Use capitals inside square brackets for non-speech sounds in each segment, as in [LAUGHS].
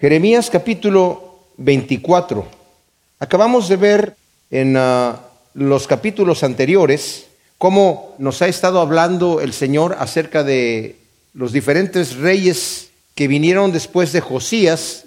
Jeremías capítulo 24. Acabamos de ver en ah, los capítulos anteriores cómo nos ha estado hablando el Señor acerca de los diferentes reyes que vinieron después de Josías.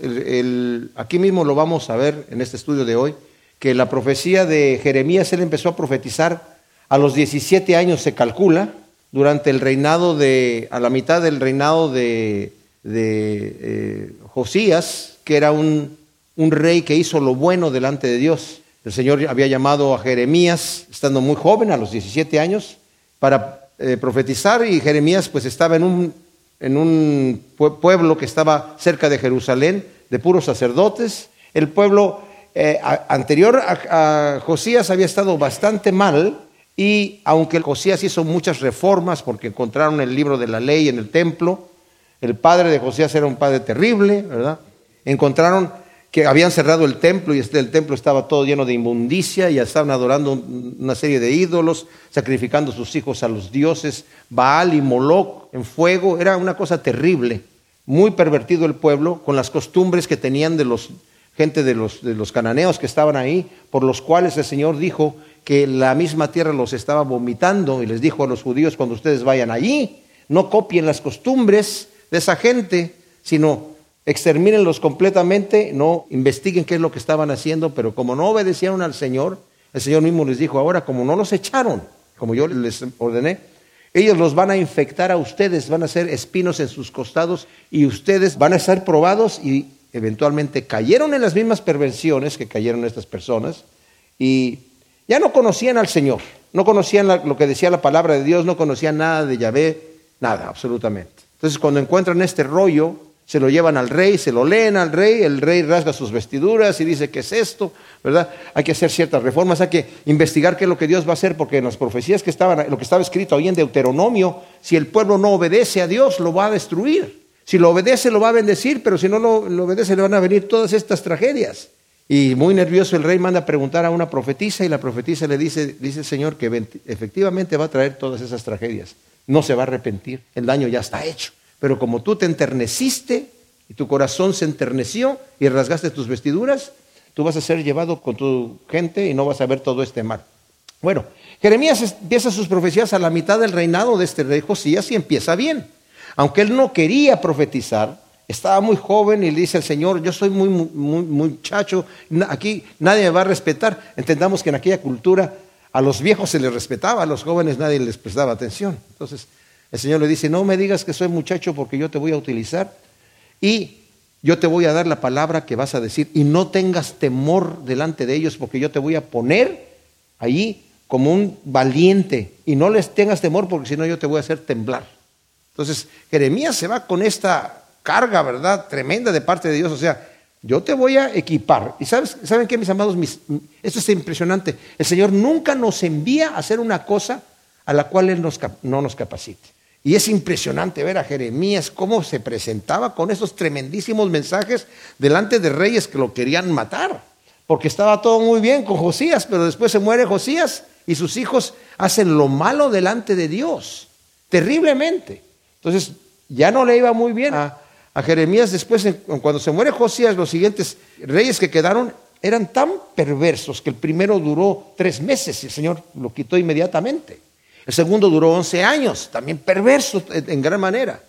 aquí mismo lo vamos a ver en este estudio de hoy, que la profecía de Jeremías, él empezó a profetizar a los 17 años, se calcula, durante el reinado de, a la mitad del reinado de de eh, Josías, que era un, rey que hizo lo bueno delante de Dios. El Señor había llamado a Jeremías, estando muy joven, a los 17 años, para eh, profetizar y Jeremías pues estaba en un, en un pueblo que estaba cerca de Jerusalén, de puros sacerdotes. El pueblo eh, anterior a, a Josías había estado bastante mal y aunque Josías hizo muchas reformas porque encontraron el libro de la ley en el templo, el padre de Josías era un padre terrible, ¿verdad? Encontraron que habían cerrado el templo y el templo estaba todo lleno de inmundicia y estaban adorando una serie de ídolos, sacrificando sus hijos a los dioses, Baal y Moloch en fuego. Era una cosa terrible. Muy pervertido el pueblo con las costumbres que tenían de los gente de los, de los cananeos que estaban ahí, por los cuales el Señor dijo que la misma tierra los estaba vomitando y les dijo a los judíos cuando ustedes vayan allí, no copien las costumbres de esa gente, sino extermínenlos completamente, no investiguen qué es lo que estaban haciendo, pero como no obedecieron al Señor, el Señor mismo les dijo, ahora como no los echaron, como yo les ordené, ellos los van a infectar a ustedes, van a ser espinos en sus costados y ustedes van a ser probados y eventualmente cayeron en las mismas perversiones que cayeron estas personas y ya no conocían al Señor, no conocían lo que decía la palabra de Dios, no conocían nada de Yahvé, nada, absolutamente. Entonces cuando encuentran este rollo, se lo llevan al rey, se lo leen al rey, el rey rasga sus vestiduras y dice, ¿qué es esto? ¿Verdad? Hay que hacer ciertas reformas, hay que investigar qué es lo que Dios va a hacer, porque en las profecías que estaban, lo que estaba escrito ahí en Deuteronomio, si el pueblo no obedece a Dios, lo va a destruir. Si lo obedece, lo va a bendecir, pero si no lo, obedece, le van a venir todas estas tragedias. Y muy nervioso el rey manda a preguntar a una profetisa y la profetisa le dice, dice el Señor que efectivamente va a traer todas esas tragedias no se va a arrepentir, el daño ya está hecho. Pero como tú te enterneciste y tu corazón se enterneció y rasgaste tus vestiduras, tú vas a ser llevado con tu gente y no vas a ver todo este mal. Bueno, Jeremías empieza sus profecías a la mitad del reinado de este rey Josías y empieza bien. Aunque él no quería profetizar, estaba muy joven y le dice al Señor, yo soy muy, muy muchacho, aquí nadie me va a respetar. Entendamos que en aquella cultura a los viejos se les respetaba, a los jóvenes nadie les prestaba atención. Entonces el Señor le dice, no me digas que soy muchacho porque yo te voy a utilizar y yo te voy a dar la palabra que vas a decir y no tengas temor delante de ellos porque yo te voy a poner allí como un valiente y no les tengas temor porque si no yo te voy a hacer temblar. Entonces Jeremías se va con esta carga, ¿verdad? Tremenda de parte de Dios, o sea, yo te voy a equipar. ¿Y sabes, saben qué, mis amados? esto es impresionante. El Señor nunca nos envía a hacer una cosa a la cual Él no nos capacite. Y es impresionante ver a Jeremías cómo se presentaba con esos tremendísimos mensajes delante de reyes que lo querían matar. Porque estaba todo muy bien con Josías, pero después se muere Josías y sus hijos hacen lo malo delante de Dios. Terriblemente. Entonces ya no le iba muy bien a a Jeremías después, cuando se muere Josías, los siguientes reyes que quedaron eran tan perversos que el primero duró tres meses y el Señor lo quitó inmediatamente. El segundo duró once años, también perverso en gran manera.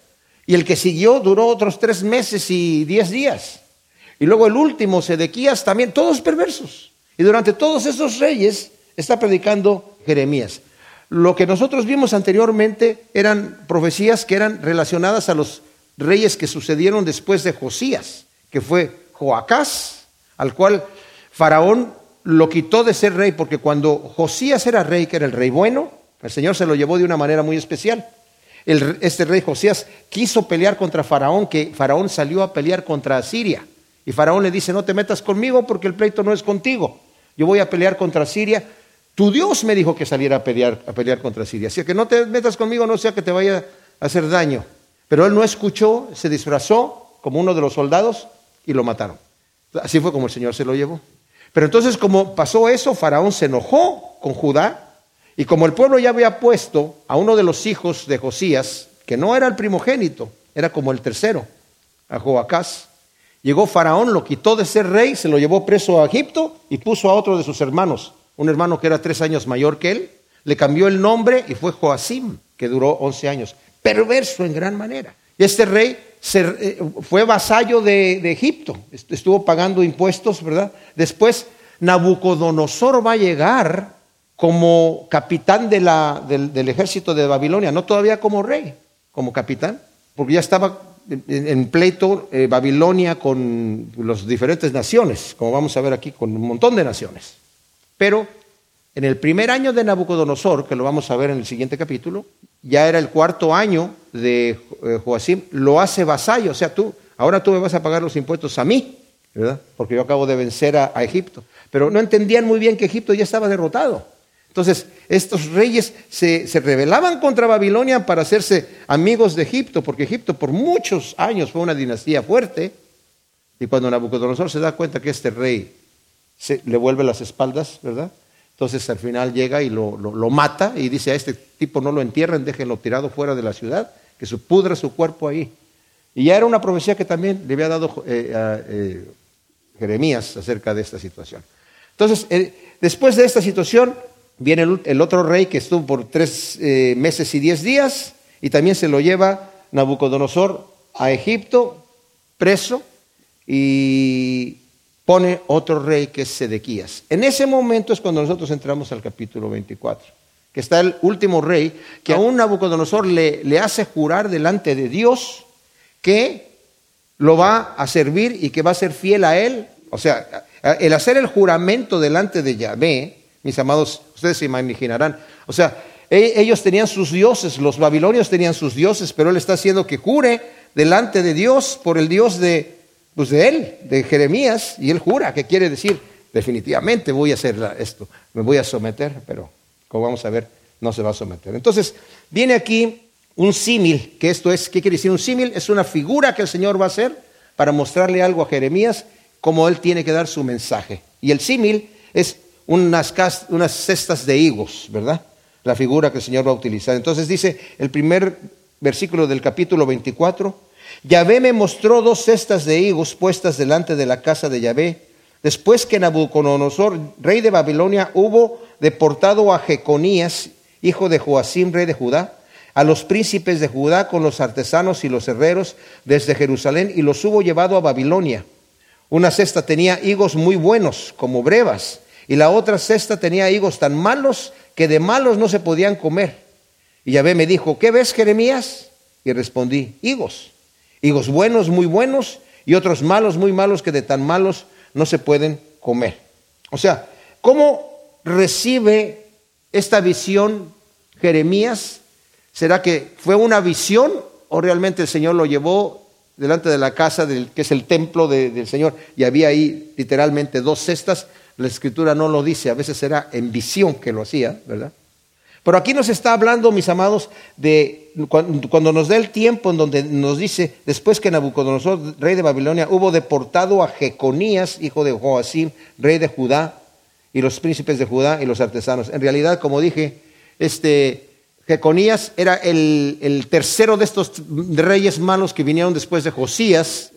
Y el que siguió duró otros tres meses y diez días. Y luego el último, Sedequías, también, todos perversos. Y durante todos esos reyes está predicando Jeremías. Lo que nosotros vimos anteriormente eran profecías que eran relacionadas a los reyes que sucedieron después de Josías, que fue Joacás, al cual Faraón lo quitó de ser rey, porque cuando Josías era rey, que era el rey bueno, el Señor se lo llevó de una manera muy especial. este rey Josías quiso pelear contra Faraón, que Faraón salió a pelear contra Asiria. Y Faraón le dice, no te metas conmigo porque el pleito no es contigo. Yo voy a pelear contra Siria. Tu Dios me dijo que saliera a pelear, a pelear contra Siria. Así que no te metas conmigo, no sea que te vaya a hacer daño. Pero él no escuchó, se disfrazó como uno de los soldados y lo mataron. Así fue como el Señor se lo llevó. Pero entonces como pasó eso, Faraón se enojó con Judá y como el pueblo ya había puesto a uno de los hijos de Josías, que no era el primogénito, era como el tercero, a Joacás, Llegó Faraón, lo quitó de ser rey, se lo llevó preso a Egipto y puso a otro de sus hermanos, un hermano que era tres años mayor que él, le cambió el nombre y fue Joacim, que duró once años. Perverso en gran manera. Este rey eh, fue vasallo de, Egipto, estuvo pagando impuestos, ¿verdad? Después Nabucodonosor va a llegar como capitán del, ejército de Babilonia, no todavía como rey, como capitán, porque ya estaba en, pleito eh, Babilonia con las diferentes naciones, como vamos a ver aquí, con un montón de naciones. Pero en el primer año de Nabucodonosor, que lo vamos a ver en el siguiente capítulo, ya era el cuarto año de eh, Joacim, lo hace vasallo, o sea, tú, ahora tú me vas a pagar los impuestos a mí, ¿verdad? Porque yo acabo de vencer a Egipto. Pero no entendían muy bien que Egipto ya estaba derrotado. Entonces, estos reyes se, rebelaban contra Babilonia para hacerse amigos de Egipto, porque Egipto por muchos años fue una dinastía fuerte. Y cuando Nabucodonosor se da cuenta que este rey se, le vuelve las espaldas, ¿verdad? Entonces al final llega y lo, mata y dice a este tipo no lo entierren, déjenlo tirado fuera de la ciudad, que se pudra su cuerpo ahí. Y ya era una profecía que también le había dado eh, eh, Jeremías acerca de esta situación. Entonces, eh, después de esta situación, Viene el, otro rey que estuvo por tres eh, meses y diez días y también se lo lleva Nabucodonosor a Egipto preso y pone otro rey que es Sedequías. En ese momento es cuando nosotros entramos al capítulo 24, que está el último rey que aún Nabucodonosor le, le hace jurar delante de Dios que lo va a servir y que va a ser fiel a él. O sea, el hacer el juramento delante de Yahvé mis amados, ustedes se imaginarán. O sea, e, ellos tenían sus dioses, los babilonios tenían sus dioses, pero él está haciendo que jure delante de Dios por el Dios de, pues de él, de Jeremías, y él jura, que quiere decir, definitivamente voy a hacer esto, me voy a someter, pero como vamos a ver, no se va a someter. Entonces, viene aquí un símil, que esto es, ¿qué quiere decir un símil? Es una figura que el Señor va a hacer para mostrarle algo a Jeremías, como él tiene que dar su mensaje. Y el símil es unas, cestas de higos, ¿verdad? La figura que el Señor va a utilizar. Entonces dice el primer versículo del capítulo 24, Yahvé me mostró dos cestas de higos puestas delante de la casa de Yahvé, después que Nabucodonosor, rey de Babilonia, hubo deportado a Jeconías, hijo de Joacim, rey de Judá, a los príncipes de Judá con los artesanos y los herreros desde Jerusalén y los hubo llevado a Babilonia. Una cesta tenía higos muy buenos, como brevas, y la otra cesta tenía higos tan malos que de malos no se podían comer. Y Yahvé me dijo, ¿qué ves, Jeremías? Y respondí, higos. Higos buenos, muy buenos, y otros malos, muy malos, que de tan malos no se pueden comer. O sea, ¿cómo recibe esta visión Jeremías? ¿Será que fue una visión o realmente el Señor lo llevó delante de la casa, del, que es el templo del Señor, y había ahí literalmente dos cestas? La escritura no lo dice, a veces era en visión que lo hacía, ¿verdad? Pero aquí nos está hablando, mis amados, de cuando, nos da el tiempo en donde nos dice, después que Nabucodonosor, rey de Babilonia, hubo deportado a Jeconías, hijo de Joacim, rey de Judá, y los príncipes de Judá y los artesanos. En realidad, como dije, este Jeconías era el, tercero de estos reyes malos que vinieron después de Josías,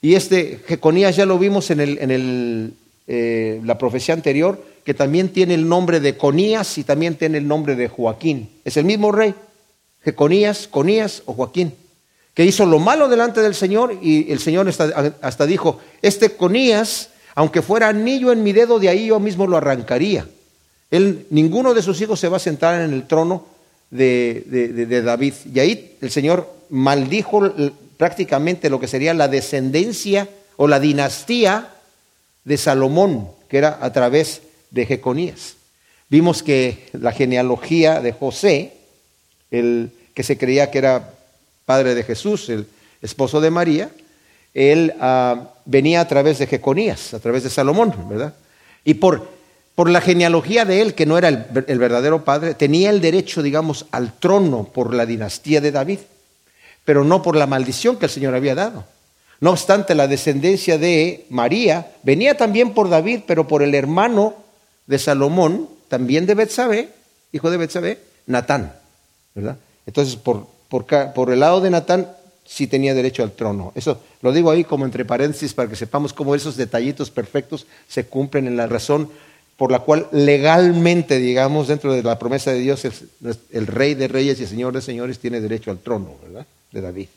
y este Jeconías ya lo vimos en el, en el eh, la profecía anterior, que también tiene el nombre de Conías y también tiene el nombre de Joaquín. Es el mismo rey, Jeconías, Conías o Joaquín, que hizo lo malo delante del Señor y el Señor hasta, dijo, este Conías, aunque fuera anillo en mi dedo, de ahí yo mismo lo arrancaría. Él, ninguno de sus hijos se va a sentar en el trono de, de David. Y ahí el Señor maldijo prácticamente lo que sería la descendencia o la dinastía de Salomón, que era a través de Jeconías. Vimos que la genealogía de José, el que se creía que era padre de Jesús, el esposo de María, él ah, venía a través de Jeconías, a través de Salomón, ¿verdad? Y por, por la genealogía de él, que no era el, el verdadero padre, tenía el derecho, digamos, al trono por la dinastía de David, pero no por la maldición que el Señor había dado. No obstante, la descendencia de María venía también por David, pero por el hermano de Salomón, también de Betsabé, hijo de Betsabé, Natán, ¿verdad? Entonces, por, por, el lado de Natán sí tenía derecho al trono. Eso lo digo ahí como entre paréntesis para que sepamos cómo esos detallitos perfectos se cumplen en la razón por la cual legalmente, digamos, dentro de la promesa de Dios, el, rey de reyes y el señor de señores tiene derecho al trono, ¿verdad? De David.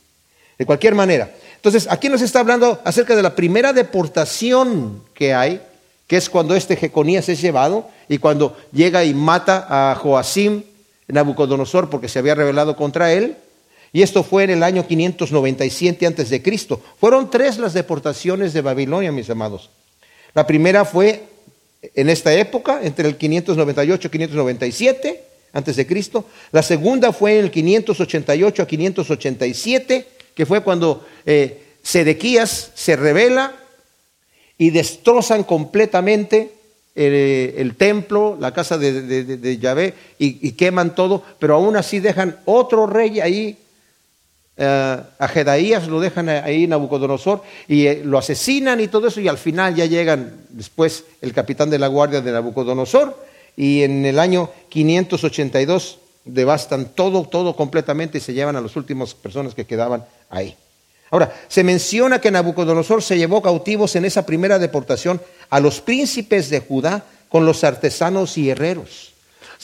De cualquier manera. Entonces, aquí nos está hablando acerca de la primera deportación que hay, que es cuando este Jeconías es llevado y cuando llega y mata a Joacim, Nabucodonosor, porque se había rebelado contra él. Y esto fue en el año 597 antes de Cristo. Fueron tres las deportaciones de Babilonia, mis amados. La primera fue en esta época, entre el 598 y 597 antes de Cristo. La segunda fue en el 588 a 587, que fue cuando eh, Sedequías se revela y destrozan completamente eh, el, templo, la casa de, Yahvé, y, queman todo, pero aún así dejan otro rey ahí, eh, a Jedaías lo dejan ahí Nabucodonosor, y lo asesinan y todo eso, y al final ya llegan después el capitán de la guardia de Nabucodonosor, y en el año 582 devastan todo, todo completamente y se llevan a las últimas personas que quedaban ahí. Ahora, se menciona que Nabucodonosor se llevó cautivos en esa primera deportación a los príncipes de Judá con los artesanos y herreros.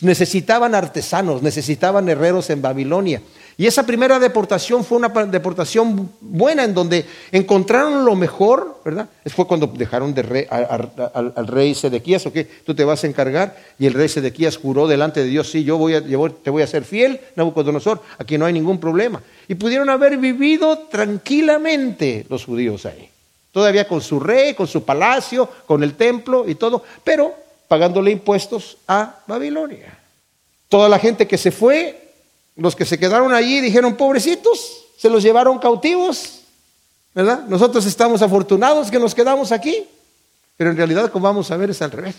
Necesitaban artesanos, necesitaban herreros en Babilonia. Y esa primera deportación fue una deportación buena en donde encontraron lo mejor, ¿verdad? Fue cuando dejaron de rey, al, rey Sedequías, ok, tú te vas a encargar. Y el rey Sedequías juró delante de Dios, sí, yo, voy a, te voy a ser fiel, Nabucodonosor, aquí no hay ningún problema. Y pudieron haber vivido tranquilamente los judíos ahí. Todavía con su rey, con su palacio, con el templo y todo, pero pagándole impuestos a Babilonia. Toda la gente que se fue los que se quedaron allí dijeron, pobrecitos, se los llevaron cautivos, ¿verdad? Nosotros estamos afortunados que nos quedamos aquí, pero en realidad, como vamos a ver, es al revés.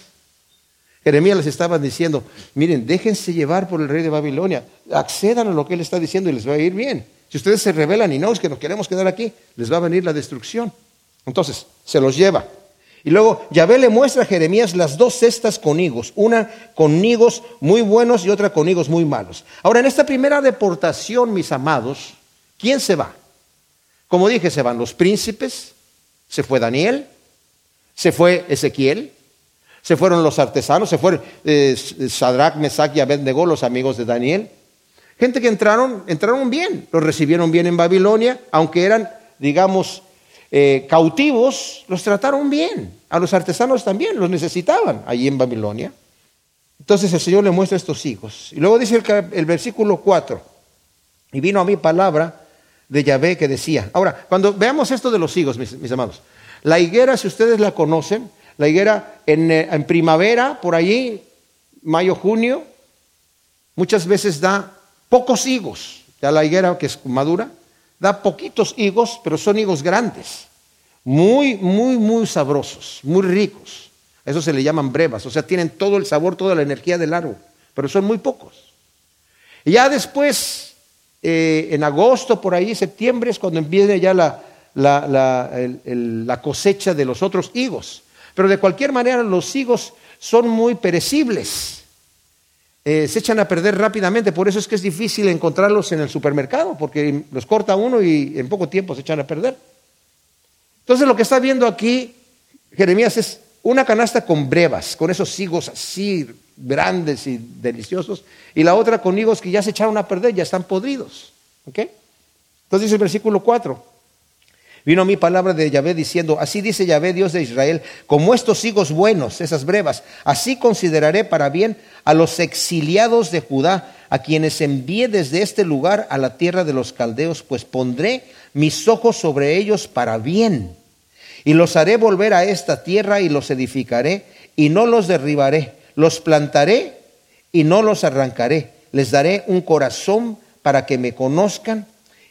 Jeremías les estaba diciendo, miren, déjense llevar por el rey de Babilonia, accedan a lo que él está diciendo y les va a ir bien. Si ustedes se rebelan y no, es que nos queremos quedar aquí, les va a venir la destrucción. Entonces, se los lleva. Y luego Yahvé le muestra a Jeremías las dos cestas con higos, una con higos muy buenos y otra con higos muy malos. Ahora, en esta primera deportación, mis amados, ¿quién se va? Como dije, se van los príncipes, se fue Daniel, se fue Ezequiel, se fueron los artesanos, se fueron eh, Sadrach, Mesach y Abednego, los amigos de Daniel. Gente que entraron, entraron bien, los recibieron bien en Babilonia, aunque eran, digamos, eh, cautivos, los trataron bien. A los artesanos también, los necesitaban allí en Babilonia. Entonces el Señor le muestra estos hijos. Y luego dice el, versículo 4, y vino a mí palabra de Yahvé que decía, ahora, cuando veamos esto de los higos, mis, amados, la higuera, si ustedes la conocen, la higuera en, eh, en primavera, por allí, mayo, junio, muchas veces da pocos higos. Ya la higuera que es madura, da poquitos higos, pero son higos grandes, muy, muy, muy sabrosos, muy ricos. eso se le llaman brevas, o sea, tienen todo el sabor, toda la energía del árbol, pero son muy pocos. Y ya después, eh, en agosto, por ahí, septiembre, es cuando empieza ya la, la cosecha de los otros higos. Pero de cualquier manera, los higos son muy perecibles. Eh, se echan a perder rápidamente, por eso es que es difícil encontrarlos en el supermercado, porque los corta uno y en poco tiempo se echan a perder. Entonces lo que está viendo aquí Jeremías es una canasta con brevas, con esos higos así grandes y deliciosos, y la otra con higos que ya se echaron a perder, ya están podridos. Entonces dice el versículo 4, Vino mi palabra de Yahvé diciendo, así dice Yahvé, Dios de Israel, como estos higos buenos, esas brevas, así consideraré para bien a los exiliados de Judá, a quienes envié desde este lugar a la tierra de los caldeos, pues pondré mis ojos sobre ellos para bien, y los haré volver a esta tierra y los edificaré, y no los derribaré, los plantaré y no los arrancaré, les daré un corazón para que me conozcan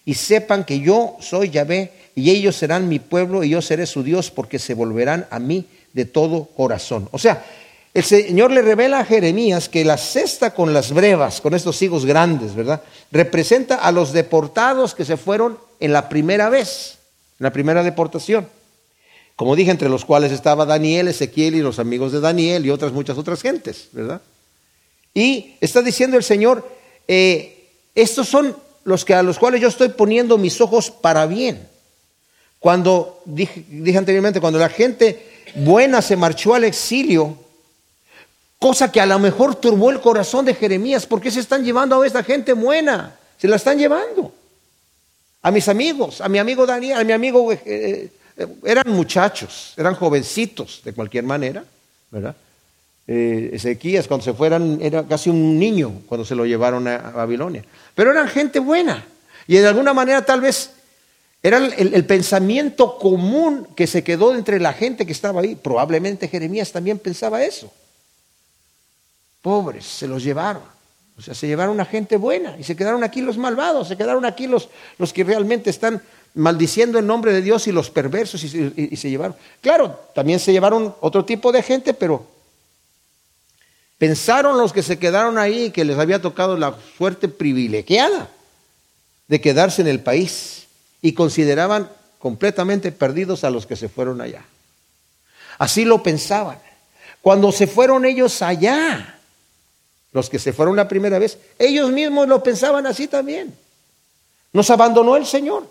y sepan que yo soy Yahvé y ellos serán mi pueblo y yo seré su Dios porque se volverán a mí de todo corazón. O sea, el Señor le revela a Jeremías que la cesta con las brevas, con estos higos grandes, ¿verdad? Representa a los deportados que se fueron en la primera vez, en la primera deportación. Como dije, entre los cuales estaba Daniel, Ezequiel y los amigos de Daniel y otras muchas otras gentes, ¿verdad? Y está diciendo el Señor, eh, estos son los que a los cuales yo estoy poniendo mis ojos para bien. Cuando dije, anteriormente, cuando la gente buena se marchó al exilio, cosa que a lo mejor turbó el corazón de Jeremías, ¿por qué se están llevando a esta gente buena? Se la están llevando. A mis amigos, a mi amigo Daniel, a mi amigo, eh, eh, eran muchachos, eran jovencitos de cualquier manera, ¿verdad? Eh, Ezequías cuando se fueran era casi un niño cuando se lo llevaron a, Babilonia, pero eran gente buena y de alguna manera tal vez era el, pensamiento común que se quedó entre la gente que estaba ahí. Probablemente Jeremías también pensaba eso. Pobres, se los llevaron. O sea, se llevaron a gente buena y se quedaron aquí los malvados, se quedaron aquí los, los que realmente están maldiciendo el nombre de Dios y los perversos y, se llevaron. Claro, también se llevaron otro tipo de gente, pero pensaron los que se quedaron ahí que les había tocado la suerte privilegiada de quedarse en el país y consideraban completamente perdidos a los que se fueron allá. Así lo pensaban. Cuando se fueron ellos allá, los que se fueron la primera vez, ellos mismos lo pensaban así también. Nos abandonó el Señor.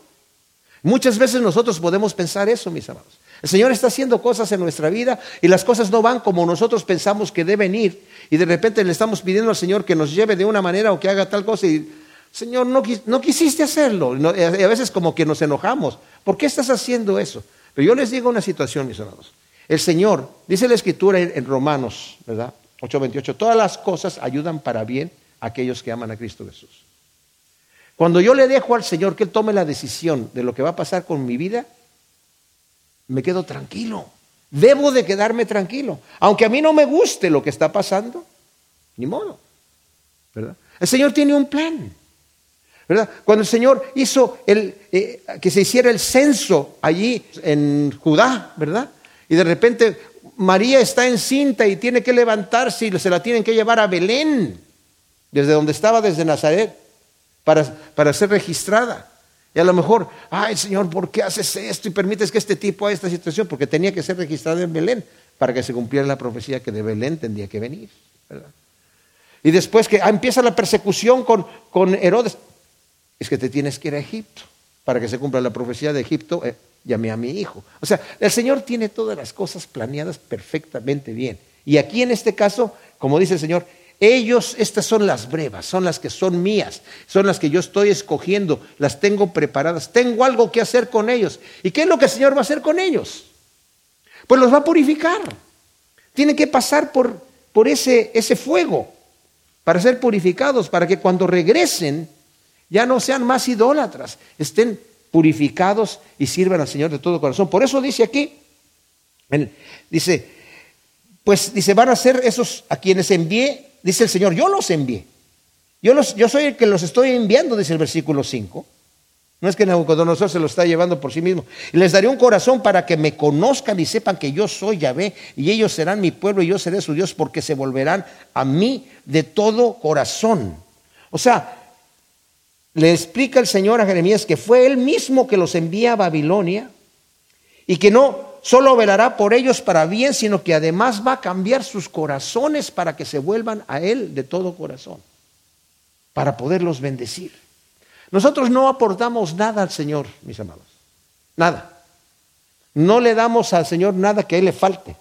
Muchas veces nosotros podemos pensar eso, mis amados. El Señor está haciendo cosas en nuestra vida y las cosas no van como nosotros pensamos que deben ir. Y de repente le estamos pidiendo al Señor que nos lleve de una manera o que haga tal cosa y, Señor, no, quisiste hacerlo. y a veces como que nos enojamos. ¿Por qué estás haciendo eso? Pero yo les digo una situación, mis amados. El Señor, dice la Escritura en Romanos, ¿verdad? 8:28, todas las cosas ayudan para bien a aquellos que aman a Cristo Jesús. Cuando yo le dejo al Señor que Él tome la decisión de lo que va a pasar con mi vida, me quedo tranquilo. Debo de quedarme tranquilo. Aunque a mí no me guste lo que está pasando, ni modo. ¿verdad? El Señor tiene un plan. ¿Verdad? Cuando el Señor hizo eh, que se hiciera el censo allí en Judá, ¿verdad? Y de repente María está encinta y tiene que levantarse y se la tienen que llevar a Belén, desde donde estaba, desde Nazaret, para, para ser registrada. Y a lo mejor, ay Señor, ¿por qué haces esto y permites que este tipo haga esta situación? Porque tenía que ser registrada en Belén para que se cumpliera la profecía que de Belén tendría que venir. Y después que ah, empieza la persecución con, con Herodes, es que te tienes que ir a Egipto para que se cumpla la profecía de Egipto. Eh, llamé a mi hijo. O sea, el Señor tiene todas las cosas planeadas perfectamente bien. Y aquí en este caso, como dice el Señor, ellos, estas son las brevas, son las que son mías, son las que yo estoy escogiendo, las tengo preparadas, tengo algo que hacer con ellos. ¿Y qué es lo que el Señor va a hacer con ellos? Pues los va a purificar. Tienen que pasar por, por ese, ese fuego para ser purificados, para que cuando regresen ya no sean más idólatras, estén purificados y sirvan al Señor de todo corazón. Por eso dice aquí, dice, pues dice, van a ser esos a quienes envié, dice el Señor, yo los envié. Yo, los, yo soy el que los estoy enviando, dice el versículo 5. No es que Nabucodonosor se lo está llevando por sí mismo. Les daré un corazón para que me conozcan y sepan que yo soy Yahvé y ellos serán mi pueblo y yo seré su Dios porque se volverán a mí de todo corazón. O sea, le explica el Señor a Jeremías que fue él mismo que los envía a Babilonia y que no solo velará por ellos para bien, sino que además va a cambiar sus corazones para que se vuelvan a Él de todo corazón, para poderlos bendecir. Nosotros no aportamos nada al Señor, mis amados, nada. No le damos al Señor nada que a Él le falte.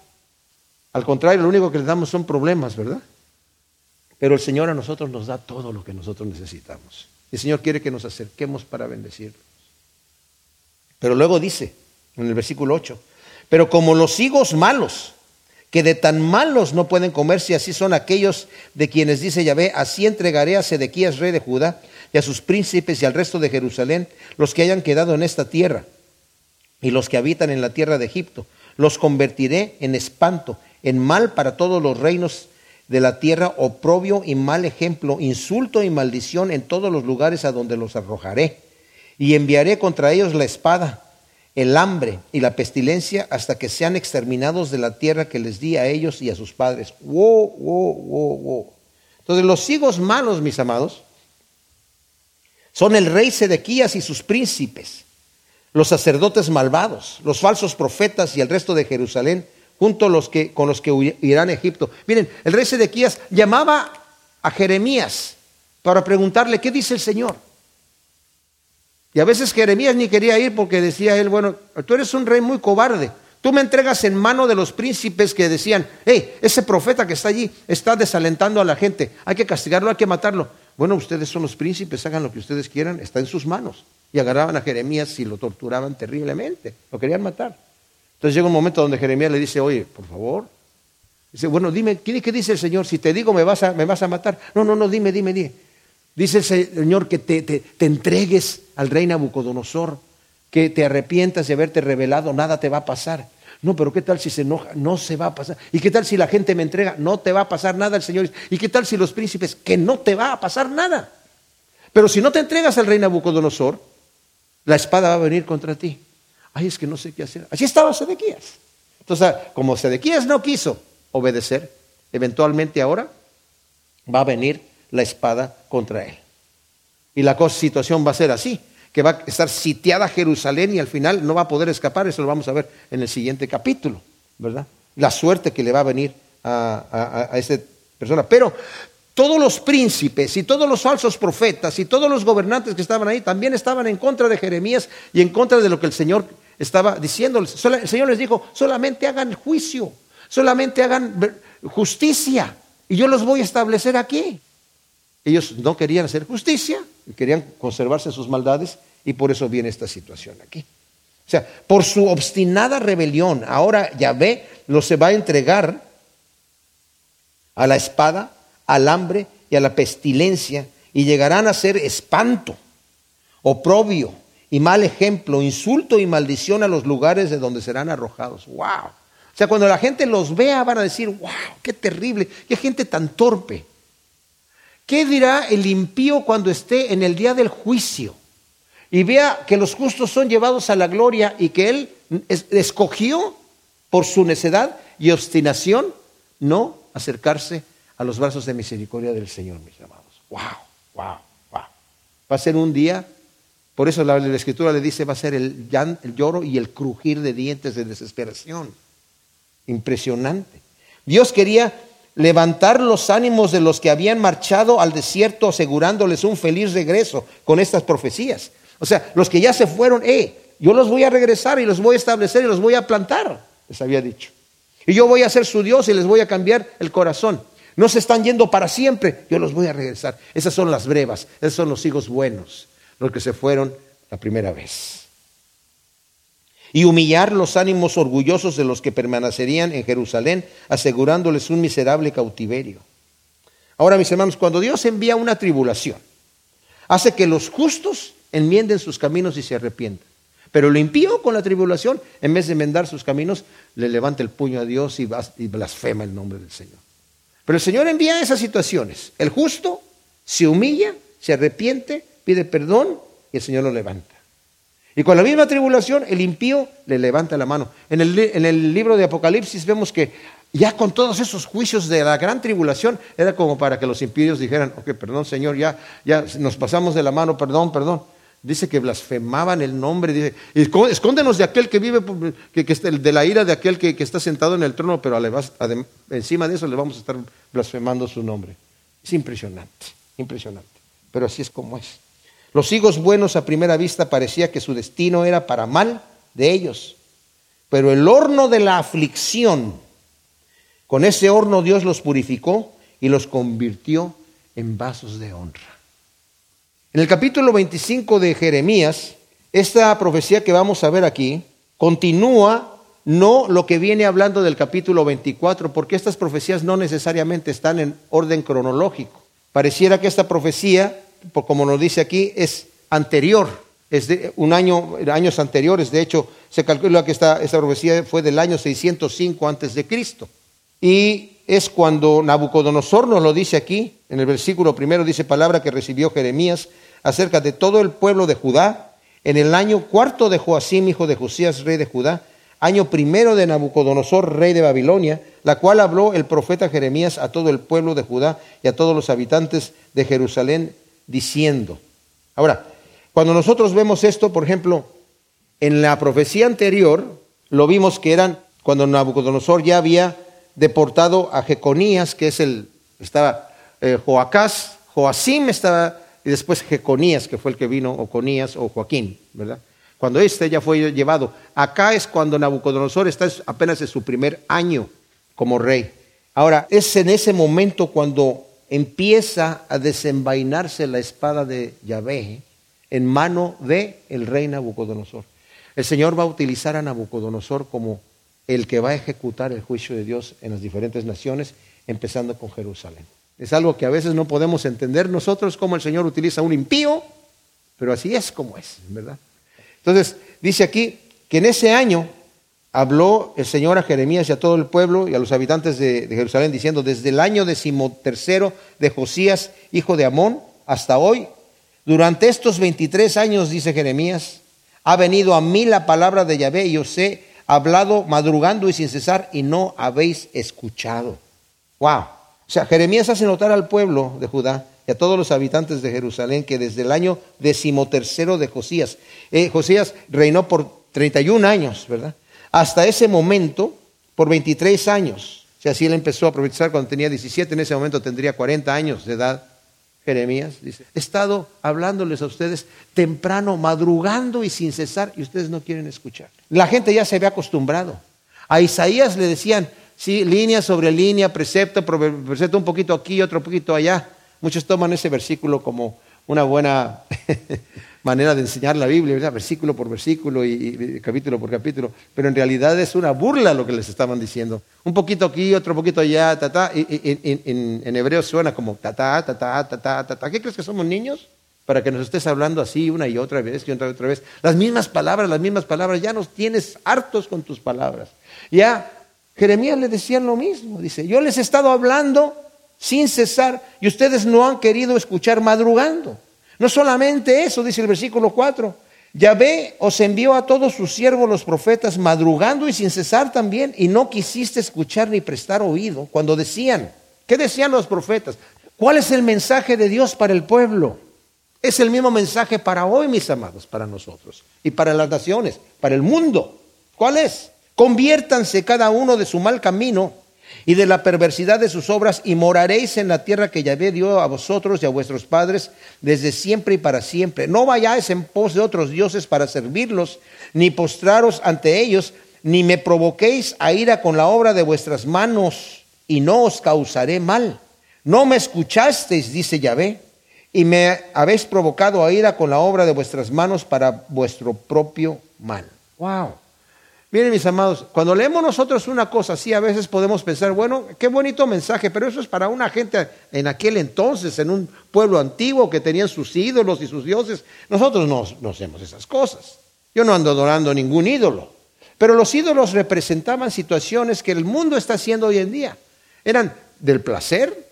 Al contrario, lo único que le damos son problemas, ¿verdad? Pero el Señor a nosotros nos da todo lo que nosotros necesitamos. El Señor quiere que nos acerquemos para bendecirlos. Pero luego dice, en el versículo 8, pero como los higos malos, que de tan malos no pueden comerse, así son aquellos de quienes dice Yahvé, así entregaré a Sedequías, rey de Judá, y a sus príncipes y al resto de Jerusalén, los que hayan quedado en esta tierra, y los que habitan en la tierra de Egipto. Los convertiré en espanto, en mal para todos los reinos de la tierra oprobio y mal ejemplo, insulto y maldición en todos los lugares a donde los arrojaré. Y enviaré contra ellos la espada, el hambre y la pestilencia hasta que sean exterminados de la tierra que les di a ellos y a sus padres. Wow, wow, wow, wow. Entonces los higos malos, mis amados, son el rey Sedequías y sus príncipes, los sacerdotes malvados, los falsos profetas y el resto de Jerusalén junto los que, con los que irán a Egipto. Miren, el rey Sedequías llamaba a Jeremías para preguntarle, ¿qué dice el Señor? Y a veces Jeremías ni quería ir porque decía él, bueno, tú eres un rey muy cobarde. Tú me entregas en mano de los príncipes que decían, hey, ese profeta que está allí está desalentando a la gente, hay que castigarlo, hay que matarlo. Bueno, ustedes son los príncipes, hagan lo que ustedes quieran, está en sus manos. Y agarraban a Jeremías y lo torturaban terriblemente, lo querían matar. Entonces llega un momento donde Jeremías le dice, oye, por favor. Dice, bueno, dime, ¿qué dice el Señor? Si te digo, me vas a, me vas a matar. No, no, no, dime, dime, dime. Dice el Señor que te, te, te entregues al rey Nabucodonosor, que te arrepientas de haberte revelado, nada te va a pasar. No, pero ¿qué tal si se enoja? No se va a pasar. ¿Y qué tal si la gente me entrega? No te va a pasar nada el Señor. ¿Y qué tal si los príncipes? Que no te va a pasar nada. Pero si no te entregas al rey Nabucodonosor, la espada va a venir contra ti. Ay, es que no sé qué hacer. Así estaba Sedequías. Entonces, como Sedequías no quiso obedecer, eventualmente ahora va a venir la espada contra él. Y la situación va a ser así, que va a estar sitiada Jerusalén y al final no va a poder escapar, eso lo vamos a ver en el siguiente capítulo, ¿verdad? La suerte que le va a venir a, a esa persona. Pero todos los príncipes y todos los falsos profetas y todos los gobernantes que estaban ahí también estaban en contra de Jeremías y en contra de lo que el Señor estaba diciéndoles. El Señor les dijo, solamente hagan juicio, solamente hagan justicia y yo los voy a establecer aquí. Ellos no querían hacer justicia, querían conservarse sus maldades y por eso viene esta situación aquí. O sea, por su obstinada rebelión, ahora Yahvé los se va a entregar a la espada, al hambre y a la pestilencia y llegarán a ser espanto, oprobio y mal ejemplo, insulto y maldición a los lugares de donde serán arrojados. ¡Wow! O sea, cuando la gente los vea van a decir, ¡Wow! ¡Qué terrible! ¡Qué gente tan torpe! ¿Qué dirá el impío cuando esté en el día del juicio y vea que los justos son llevados a la gloria y que él escogió por su necedad y obstinación no acercarse a los brazos de misericordia del Señor, mis amados? ¡Wow! ¡Wow! ¡Wow! Va a ser un día, por eso la, Escritura le dice, va a ser el, el lloro y el crujir de dientes de desesperación. Impresionante. Dios quería levantar los ánimos de los que habían marchado al desierto asegurándoles un feliz regreso con estas profecías. O sea, los que ya se fueron, eh, yo los voy a regresar y los voy a establecer y los voy a plantar, les había dicho. Y yo voy a ser su Dios y les voy a cambiar el corazón. No se están yendo para siempre, yo los voy a regresar. Esas son las brevas, esos son los hijos buenos, los que se fueron la primera vez y humillar los ánimos orgullosos de los que permanecerían en Jerusalén, asegurándoles un miserable cautiverio. Ahora, mis hermanos, cuando Dios envía una tribulación, hace que los justos enmienden sus caminos y se arrepientan. Pero el impío con la tribulación, en vez de enmendar sus caminos, le levanta el puño a Dios y blasfema el nombre del Señor. Pero el Señor envía esas situaciones. El justo se humilla, se arrepiente, pide perdón y el Señor lo levanta. Y con la misma tribulación, el impío le levanta la mano. En el, libro de Apocalipsis vemos que ya con todos esos juicios de la gran tribulación, era como para que los impíos dijeran, ok, perdón Señor, ya, ya nos pasamos de la mano, perdón, perdón. Dice que blasfemaban el nombre, dice, escóndenos de aquel que vive, que, que, de la ira de aquel que, está sentado en el trono, pero encima de eso le vamos a estar blasfemando su nombre. Es impresionante, impresionante. Pero así es como es. Los higos buenos a primera vista parecía que su destino era para mal de ellos. Pero el horno de la aflicción, con ese horno Dios los purificó y los convirtió en vasos de honra. En el capítulo 25 de Jeremías, esta profecía que vamos a ver aquí continúa no lo que viene hablando del capítulo 24, porque estas profecías no necesariamente están en orden cronológico. Pareciera que esta profecía como nos dice aquí, es anterior, es de un año, años anteriores. De hecho, se calcula que esta, esta profecía fue del año 605 antes de Cristo. Y es cuando Nabucodonosor nos lo dice aquí, en el versículo primero dice palabra que recibió Jeremías acerca de todo el pueblo de Judá, en el año cuarto de Joacim, hijo de Josías, rey de Judá, año primero de Nabucodonosor, rey de Babilonia, la cual habló el profeta Jeremías a todo el pueblo de Judá y a todos los habitantes de Jerusalén, diciendo. Ahora, cuando nosotros vemos esto, por ejemplo, en la profecía anterior, lo vimos que eran cuando Nabucodonosor ya había deportado a Jeconías, que es el, estaba eh, Joacás, Joacim estaba y después Jeconías, que fue el que vino, o Conías, o Joaquín, ¿verdad? Cuando este ya fue llevado. Acá es cuando Nabucodonosor está apenas en su primer año como rey. Ahora, es en ese momento cuando empieza a desenvainarse la espada de Yahvé en mano de el rey Nabucodonosor. El Señor va a utilizar a Nabucodonosor como el que va a ejecutar el juicio de Dios en las diferentes naciones, empezando con Jerusalén. Es algo que a veces no podemos entender nosotros cómo el Señor utiliza un impío, pero así es como es, ¿verdad? Entonces, dice aquí que en ese año habló el Señor a Jeremías y a todo el pueblo y a los habitantes de, Jerusalén diciendo, desde el año decimotercero de Josías, hijo de Amón, hasta hoy, durante estos 23 años, dice Jeremías, ha venido a mí la palabra de Yahvé y os he hablado madrugando y sin cesar y no habéis escuchado. Wow. O sea, Jeremías hace notar al pueblo de Judá y a todos los habitantes de Jerusalén que desde el año decimotercero de Josías, eh, Josías reinó por 31 años, ¿verdad? Hasta ese momento, por 23 años. Sea, así él empezó a aprovechar cuando tenía 17, en ese momento tendría 40 años de edad. Jeremías dice, he estado hablándoles a ustedes temprano, madrugando y sin cesar, y ustedes no quieren escuchar. La gente ya se había acostumbrado. A Isaías le decían, Sí, línea sobre línea, precepto, precepto un poquito aquí, otro poquito allá. Muchos toman ese versículo como una buena [LAUGHS] manera de enseñar la Biblia, versículo por versículo y, capítulo por capítulo, pero en realidad es una burla lo que les estaban diciendo. Un poquito aquí, otro poquito allá, ta, ta, y, en, en, hebreo suena como ta, ta, ta, ta, ta, ta, ta. ¿Qué crees que somos niños? Para que nos estés hablando así una y otra vez y otra y otra vez. Las mismas palabras, las mismas palabras, ya nos tienes hartos con tus palabras. Ya Jeremías le decían lo mismo. Dice, yo les he estado hablando sin cesar y ustedes no han querido escuchar madrugando. No solamente eso, dice el versículo 4. Yahvé os envió a todos sus siervos los profetas madrugando y sin cesar también, y no quisiste escuchar ni prestar oído cuando decían, ¿qué decían los profetas? ¿Cuál es el mensaje de Dios para el pueblo? Es el mismo mensaje para hoy, mis amados, para nosotros y para las naciones, para el mundo. ¿Cuál es? Conviértanse cada uno de su mal camino y de la perversidad de sus obras y moraréis en la tierra que Yahvé dio a vosotros y a vuestros padres desde siempre y para siempre. No vayáis en pos de otros dioses para servirlos, ni postraros ante ellos, ni me provoquéis a ira con la obra de vuestras manos, y no os causaré mal. No me escuchasteis, dice Yahvé, y me habéis provocado a ira con la obra de vuestras manos para vuestro propio mal. Wow. Miren mis amados, cuando leemos nosotros una cosa así, a veces podemos pensar, bueno, qué bonito mensaje, pero eso es para una gente en aquel entonces, en un pueblo antiguo que tenían sus ídolos y sus dioses. Nosotros no, no hacemos esas cosas. Yo no ando adorando ningún ídolo. Pero los ídolos representaban situaciones que el mundo está haciendo hoy en día. Eran del placer,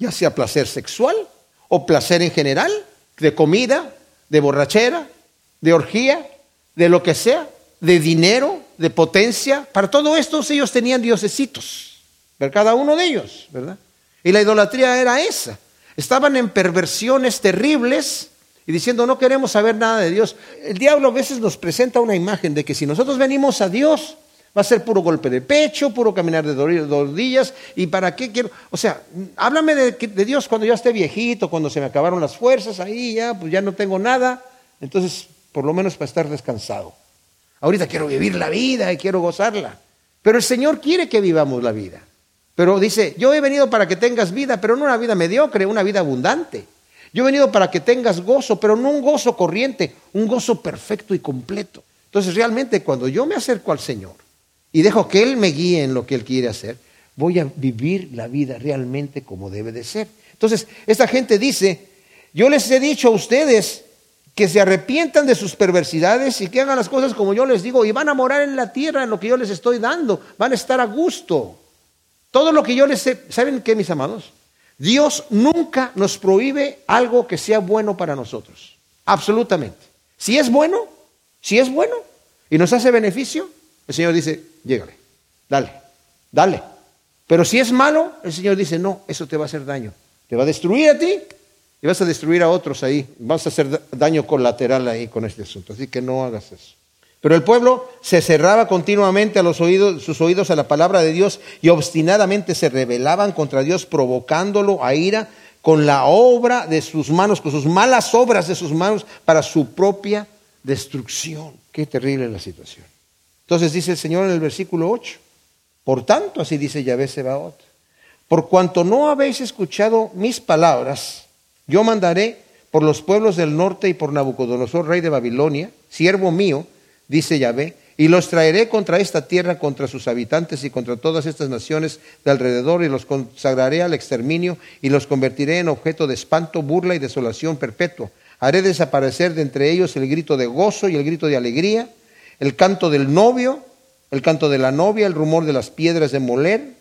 ya sea placer sexual o placer en general, de comida, de borrachera, de orgía, de lo que sea de dinero, de potencia. Para todo esto ellos tenían diosesitos, cada uno de ellos, ¿verdad? Y la idolatría era esa. Estaban en perversiones terribles y diciendo no queremos saber nada de Dios. El diablo a veces nos presenta una imagen de que si nosotros venimos a Dios, va a ser puro golpe de pecho, puro caminar de rodillas. ¿Y para qué quiero? O sea, háblame de, Dios cuando ya esté viejito, cuando se me acabaron las fuerzas, ahí ya, pues ya no tengo nada. Entonces, por lo menos para estar descansado. Ahorita quiero vivir la vida y quiero gozarla. Pero el Señor quiere que vivamos la vida. Pero dice, yo he venido para que tengas vida, pero no una vida mediocre, una vida abundante. Yo he venido para que tengas gozo, pero no un gozo corriente, un gozo perfecto y completo. Entonces realmente cuando yo me acerco al Señor y dejo que Él me guíe en lo que Él quiere hacer, voy a vivir la vida realmente como debe de ser. Entonces, esta gente dice, yo les he dicho a ustedes que se arrepientan de sus perversidades y que hagan las cosas como yo les digo y van a morar en la tierra en lo que yo les estoy dando, van a estar a gusto. Todo lo que yo les sé, ¿saben qué, mis amados? Dios nunca nos prohíbe algo que sea bueno para nosotros, absolutamente. Si es bueno, si es bueno y nos hace beneficio, el Señor dice, llégale, dale, dale. Pero si es malo, el Señor dice, no, eso te va a hacer daño, te va a destruir a ti y vas a destruir a otros ahí, vas a hacer daño colateral ahí con este asunto. Así que no hagas eso. Pero el pueblo se cerraba continuamente a los oídos, sus oídos a la palabra de Dios y obstinadamente se rebelaban contra Dios, provocándolo a ira con la obra de sus manos, con sus malas obras de sus manos para su propia destrucción. Qué terrible la situación. Entonces dice el Señor en el versículo 8, por tanto, así dice Yahvé Sebaot, por cuanto no habéis escuchado mis palabras, yo mandaré por los pueblos del norte y por Nabucodonosor, rey de Babilonia, siervo mío, dice Yahvé, y los traeré contra esta tierra, contra sus habitantes y contra todas estas naciones de alrededor, y los consagraré al exterminio, y los convertiré en objeto de espanto, burla y desolación perpetua. Haré desaparecer de entre ellos el grito de gozo y el grito de alegría, el canto del novio, el canto de la novia, el rumor de las piedras de moler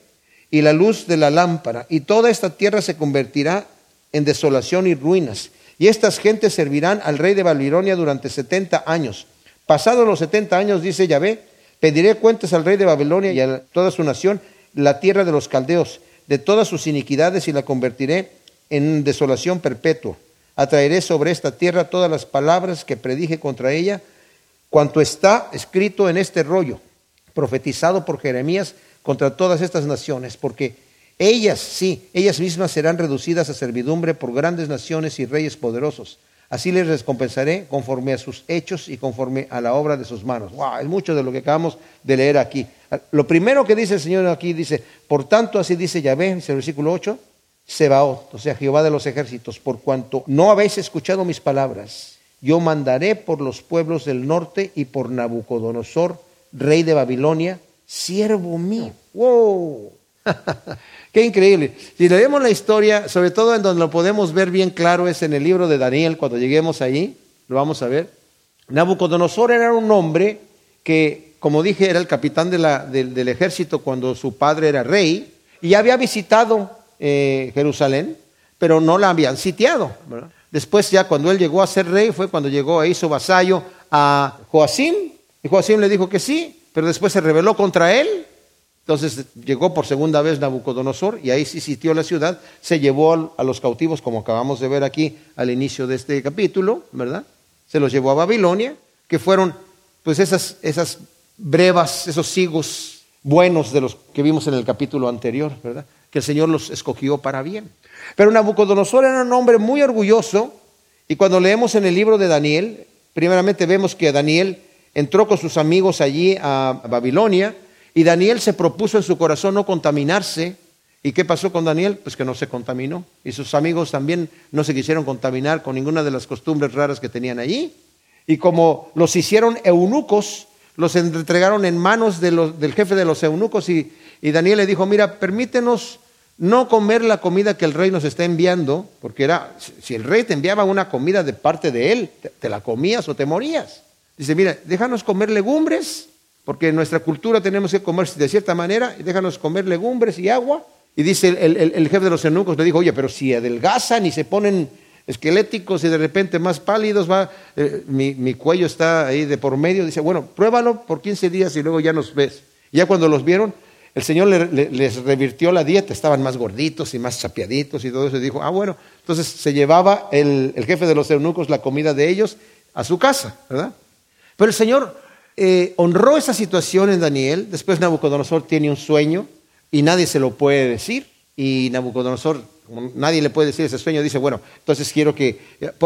y la luz de la lámpara. Y toda esta tierra se convertirá en desolación y ruinas. Y estas gentes servirán al rey de Babilonia durante setenta años. Pasados los setenta años, dice Yahvé, pediré cuentas al rey de Babilonia y a toda su nación, la tierra de los caldeos, de todas sus iniquidades y la convertiré en desolación perpetua. Atraeré sobre esta tierra todas las palabras que predije contra ella cuanto está escrito en este rollo, profetizado por Jeremías contra todas estas naciones, porque ellas, sí, ellas mismas serán reducidas a servidumbre por grandes naciones y reyes poderosos. Así les recompensaré conforme a sus hechos y conforme a la obra de sus manos. Wow, es mucho de lo que acabamos de leer aquí. Lo primero que dice el Señor aquí dice, por tanto, así dice Yahvé, dice el versículo 8, Sebaot, o sea, Jehová de los ejércitos, por cuanto no habéis escuchado mis palabras yo mandaré por los pueblos del norte y por Nabucodonosor, rey de Babilonia, siervo mío. ¡Wow! [LAUGHS] Qué increíble. Si leemos la historia, sobre todo en donde lo podemos ver bien claro, es en el libro de Daniel, cuando lleguemos ahí, lo vamos a ver. Nabucodonosor era un hombre que, como dije, era el capitán del ejército cuando su padre era rey, y había visitado eh, Jerusalén, pero no la habían sitiado. Después ya cuando él llegó a ser rey fue cuando llegó e hizo vasallo a Joacim. Y Joacim le dijo que sí, pero después se rebeló contra él. Entonces llegó por segunda vez Nabucodonosor y ahí sí sitió la ciudad, se llevó a los cautivos, como acabamos de ver aquí al inicio de este capítulo, ¿verdad? Se los llevó a Babilonia, que fueron pues esas, esas brevas, esos higos buenos de los que vimos en el capítulo anterior, ¿verdad? Que el Señor los escogió para bien. Pero Nabucodonosor era un hombre muy orgulloso y cuando leemos en el libro de Daniel, primeramente vemos que Daniel entró con sus amigos allí a Babilonia y Daniel se propuso en su corazón no contaminarse. ¿Y qué pasó con Daniel? Pues que no se contaminó. Y sus amigos también no se quisieron contaminar con ninguna de las costumbres raras que tenían allí. Y como los hicieron eunucos, los entregaron en manos del jefe de los eunucos y, Daniel le dijo, mira, permítenos no comer la comida que el rey nos está enviando, porque era, si el rey te enviaba una comida de parte de él, te, la comías o te morías. Dice, mira, déjanos comer legumbres, porque en nuestra cultura tenemos que comer de cierta manera, y déjanos comer legumbres y agua. Y dice el, jefe de los eunucos, le dijo, oye, pero si adelgazan y se ponen esqueléticos y de repente más pálidos, va, eh, mi, cuello está ahí de por medio, dice, bueno, pruébalo por 15 días y luego ya nos ves. ya cuando los vieron, el Señor les revirtió la dieta, estaban más gorditos y más chapeaditos y todo eso. Y dijo, ah, bueno, entonces se llevaba el, jefe de los eunucos la comida de ellos a su casa, ¿verdad? Pero el Señor eh, honró esa situación en Daniel. Después Nabucodonosor tiene un sueño y nadie se lo puede decir. Y Nabucodonosor, nadie le puede decir ese sueño, dice, bueno, entonces quiero que,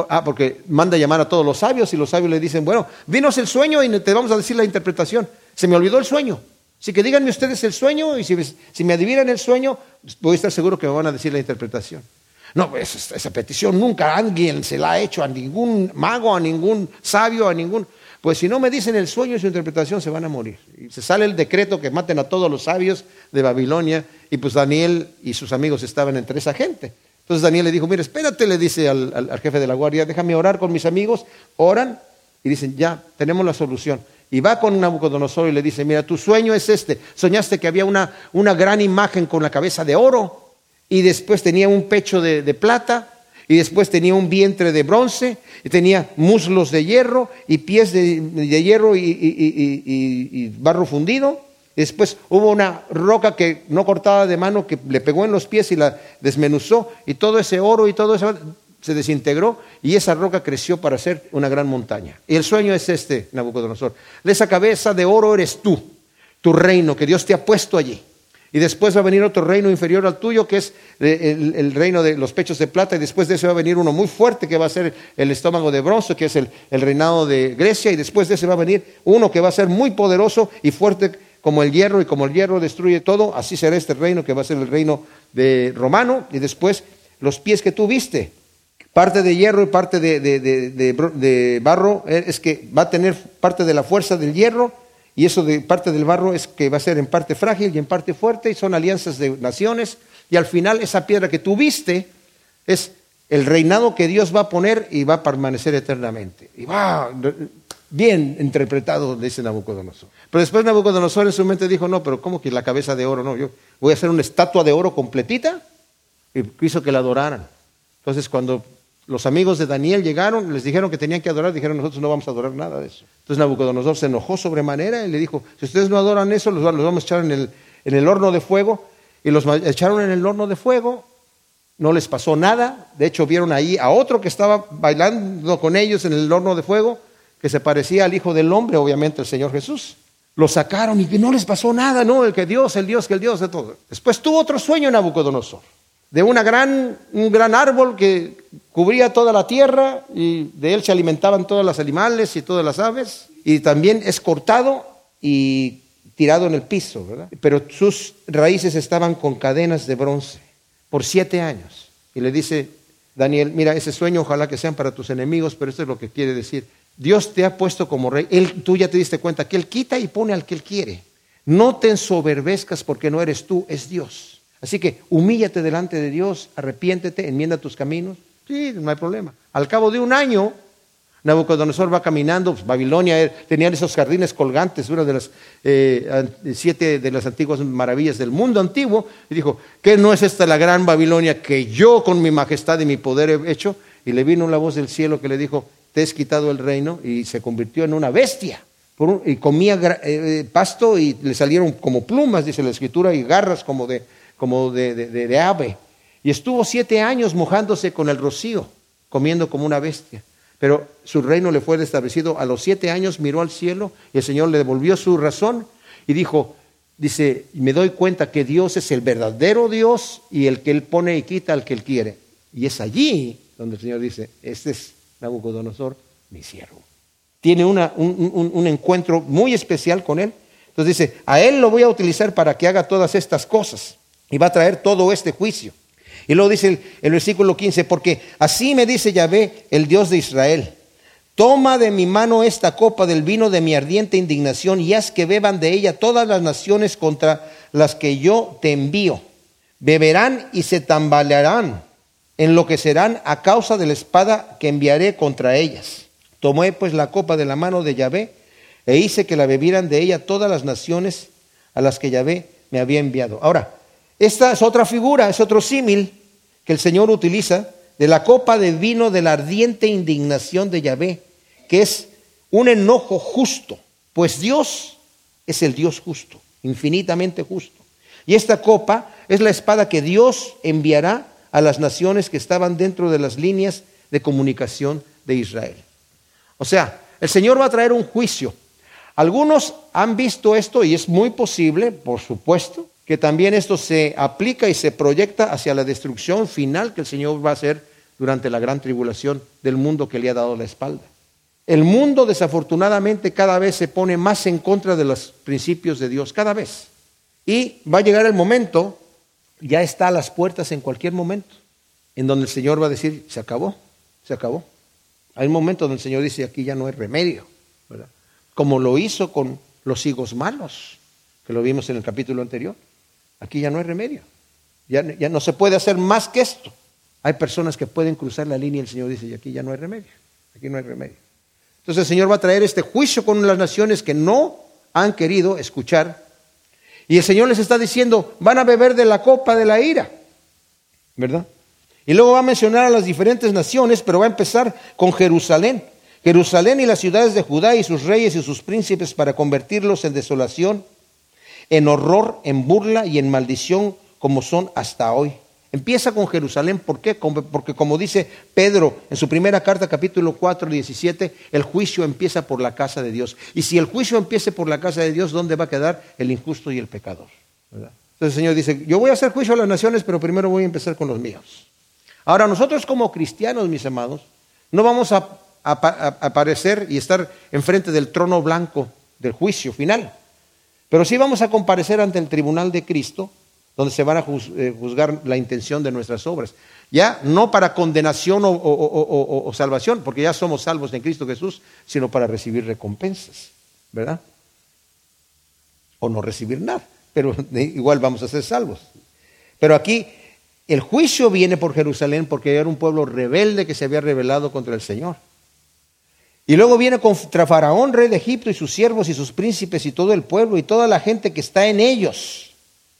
ah, porque manda llamar a todos los sabios y los sabios le dicen, bueno, dinos el sueño y te vamos a decir la interpretación. Se me olvidó el sueño. Así que díganme ustedes el sueño y si, me adivinan el sueño, voy a estar seguro que me van a decir la interpretación. No, pues esa petición nunca alguien se la ha hecho a ningún mago, a ningún sabio, a ningún... Pues si no me dicen el sueño y su interpretación, se van a morir. Y se sale el decreto que maten a todos los sabios de Babilonia y pues Daniel y sus amigos estaban entre esa gente. Entonces Daniel le dijo, mira, espérate, le dice al jefe de la guardia, déjame orar con mis amigos, oran y dicen, ya, tenemos la solución. Y va con Nabucodonosor y le dice, mira, tu sueño es este. Soñaste que había una, una gran imagen con la cabeza de oro y después tenía un pecho de, plata y después tenía un vientre de bronce y tenía muslos de hierro y pies de, hierro y, y, barro fundido. Y después hubo una roca que no cortaba de mano que le pegó en los pies y la desmenuzó y todo ese oro y todo eso se desintegró y esa roca creció para ser una gran montaña. Y el sueño es este, Nabucodonosor. De esa cabeza de oro eres tú, tu reino que Dios te ha puesto allí. Y después va a venir otro reino inferior al tuyo, que es el, reino de los pechos de plata. Y después de ese va a venir uno muy fuerte, que va a ser el estómago de bronce, que es el, reinado de Grecia. Y después de ese va a venir uno que va a ser muy poderoso y fuerte como el hierro. Y como el hierro destruye todo, así será este reino, que va a ser el reino de romano. Y después los pies que tú viste, parte de hierro y parte de, de barro, es que va a tener parte de la fuerza del hierro y eso de parte del barro es que va a ser en parte frágil y en parte fuerte, y son alianzas de naciones. Y al final esa piedra que tuviste es el reinado que Dios va a poner y va a permanecer eternamente. Y va bien interpretado, dice Nabucodonosor. Pero después Nabucodonosor en su mente dijo, no, pero ¿cómo que la cabeza de oro? No, yo voy a hacer una estatua de oro completita. Y quiso que la adoraran. Entonces cuando los amigos de Daniel llegaron, les dijeron que tenían que adorar, dijeron nosotros no vamos a adorar nada de eso. Entonces Nabucodonosor se enojó sobremanera y le dijo, si ustedes no adoran eso, los, vamos a echar en el, en el horno de fuego. Y los echaron en el horno de fuego, no les pasó nada. De hecho, vieron ahí a otro que estaba bailando con ellos en el horno de fuego, que se parecía al Hijo del Hombre, obviamente el Señor Jesús. Lo sacaron y no les pasó nada, no, el que Dios, el Dios, que el Dios de todo. Después tuvo otro sueño Nabucodonosor de gran, un gran árbol que cubría toda la tierra y de él se alimentaban todos los animales y todas las aves. Y también es cortado y tirado en el piso, ¿verdad? Pero sus raíces estaban con cadenas de bronce por siete años. Y le dice Daniel, mira, ese sueño ojalá que sean para tus enemigos, pero esto es lo que quiere decir. Dios te ha puesto como rey. Él, tú ya te diste cuenta que Él quita y pone al que Él quiere. No te ensoberbezcas porque no eres tú, es Dios. Así que humíllate delante de Dios, arrepiéntete, enmienda tus caminos. Sí, no hay problema. Al cabo de un año, Nabucodonosor va caminando, pues, Babilonia eh, tenía esos jardines colgantes, una de las eh, siete de las antiguas maravillas del mundo antiguo, y dijo, ¿qué no es esta la gran Babilonia que yo con mi majestad y mi poder he hecho? Y le vino la voz del cielo que le dijo, te has quitado el reino y se convirtió en una bestia. y comía eh, pasto y le salieron como plumas, dice la escritura, y garras como de, como de, ave. Y estuvo siete años mojándose con el rocío, comiendo como una bestia. Pero su reino le fue establecido. A los siete años miró al cielo y el Señor le devolvió su razón y dijo, dice, me doy cuenta que Dios es el verdadero Dios y el que Él pone y quita al que Él quiere. Y es allí donde el Señor dice, este es Nabucodonosor, mi siervo. Tiene un, un encuentro muy especial con Él. Entonces dice, a Él lo voy a utilizar para que haga todas estas cosas y va a traer todo este juicio. Y luego dice el, versículo 15, porque así me dice Yahvé, el Dios de Israel, toma de mi mano esta copa del vino de mi ardiente indignación y haz que beban de ella todas las naciones contra las que yo te envío. Beberán y se tambalearán, enloquecerán a causa de la espada que enviaré contra ellas. Tomé pues la copa de la mano de Yahvé e hice que la bebieran de ella todas las naciones a las que Yahvé me había enviado. Ahora, esta es otra figura, es otro símil que el Señor utiliza de la copa de vino de la ardiente indignación de Yahvé, que es un enojo justo, pues Dios es el Dios justo, infinitamente justo. Y esta copa es la espada que Dios enviará a las naciones que estaban dentro de las líneas de comunicación de Israel. O sea, el Señor va a traer un juicio. Algunos han visto esto y es muy posible, por supuesto, que también esto se aplica y se proyecta hacia la destrucción final que el Señor va a hacer durante la gran tribulación del mundo que le ha dado la espalda. El mundo desafortunadamente cada vez se pone más en contra de los principios de Dios, cada vez. Y va a llegar el momento, ya está a las puertas en cualquier momento, en donde el Señor va a decir, se acabó, se acabó. Hay un momento donde el Señor dice, aquí ya no hay remedio, como lo hizo con los higos malos, que lo vimos en el capítulo anterior. Aquí ya no hay remedio. Ya, no se puede hacer más que esto. Hay personas que pueden cruzar la línea y el Señor dice, y aquí ya no hay remedio. Aquí no hay remedio. Entonces el Señor va a traer este juicio con las naciones que no han querido escuchar. Y el Señor les está diciendo, van a beber de la copa de la ira. ¿Verdad? Y luego va a mencionar a las diferentes naciones, pero va a empezar con Jerusalén. Jerusalén y las ciudades de Judá y sus reyes y sus príncipes para convertirlos en desolación en horror, en burla y en maldición como son hasta hoy. Empieza con Jerusalén, ¿por qué? Porque como dice Pedro en su primera carta, capítulo 4, 17, el juicio empieza por la casa de Dios. Y si el juicio empieza por la casa de Dios, ¿dónde va a quedar el injusto y el pecador? Entonces el Señor dice, yo voy a hacer juicio a las naciones, pero primero voy a empezar con los míos. Ahora nosotros como cristianos, mis amados, no vamos a, aparecer y estar enfrente del trono blanco del juicio final, pero sí vamos a comparecer ante el tribunal de Cristo, donde se van a eh, juzgar la intención de nuestras obras. Ya no para condenación o, o salvación, porque ya somos salvos en Cristo Jesús, sino para recibir recompensas, ¿verdad? O no recibir nada pero igual vamos a ser salvos. Pero aquí el juicio viene por Jerusalén porque era un pueblo rebelde que se había rebelado contra el Señor. Y luego viene contra Faraón, rey de Egipto, y sus siervos y sus príncipes y todo el pueblo y toda la gente que está en ellos.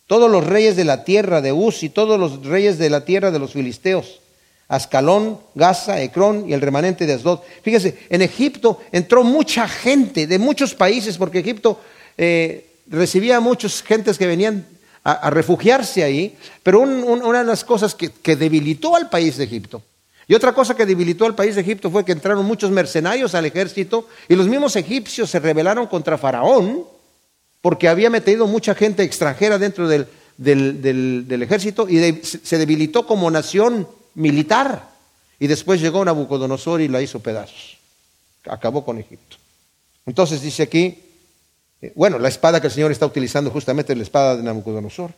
Todos los reyes de la tierra de Uz y todos los reyes de la tierra de los filisteos. Ascalón, Gaza, Ecrón y el remanente de Asdod. Fíjese, en Egipto entró mucha gente de muchos países porque Egipto eh, recibía a muchas gentes que venían a, refugiarse ahí, pero una de las cosas que, debilitó al país de Egipto, y otra cosa que debilitó al país de Egipto fue que entraron muchos mercenarios al ejército y los mismos egipcios se rebelaron contra Faraón porque había metido mucha gente extranjera dentro del, ejército y se debilitó como nación militar. Y después llegó Nabucodonosor y la hizo pedazos. Acabó con Egipto. Entonces dice aquí, eh, bueno, la espada que el Señor está utilizando justamente es la espada de Nabucodonosor.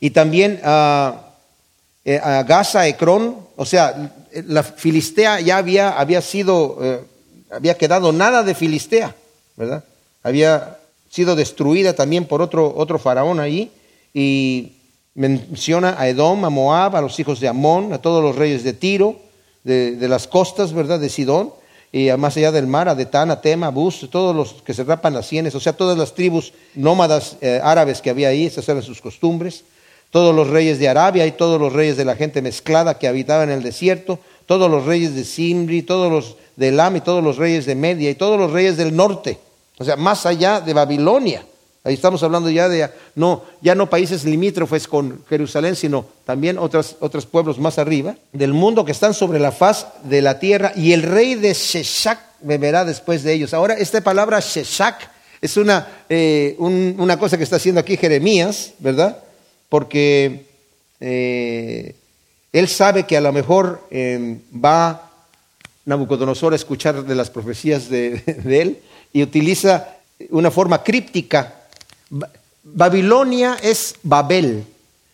Y también a, eh, a Gaza, Ecrón, o sea, la Filistea ya había, había sido, eh, había quedado nada de Filistea, ¿verdad? Había sido destruida también por otro, otro faraón ahí. Y menciona a Edom, a Moab, a los hijos de Amón, a todos los reyes de Tiro, de, de las costas, ¿verdad? De Sidón y más allá del mar, a Detán, a Tema, Bus, todos los que se rapan las sienes, o sea, todas las tribus nómadas eh, árabes que había ahí, esas eran sus costumbres, todos los reyes de Arabia y todos los reyes de la gente mezclada que habitaba en el desierto, todos los reyes de Simri, todos los de Elam y todos los reyes de Media y todos los reyes del norte, o sea, más allá de Babilonia. Ahí estamos hablando ya de no, ya no países limítrofes con Jerusalén, sino también otros, otros pueblos más arriba del mundo que están sobre la faz de la tierra. Y el rey de Sheshak beberá después de ellos. Ahora, esta palabra Sheshak es una, eh, una cosa que está haciendo aquí Jeremías, ¿verdad? Porque eh, él sabe que a lo mejor eh, va Nabucodonosor a escuchar de las profecías de [LAUGHS] él y utiliza una forma críptica Babilonia es Babel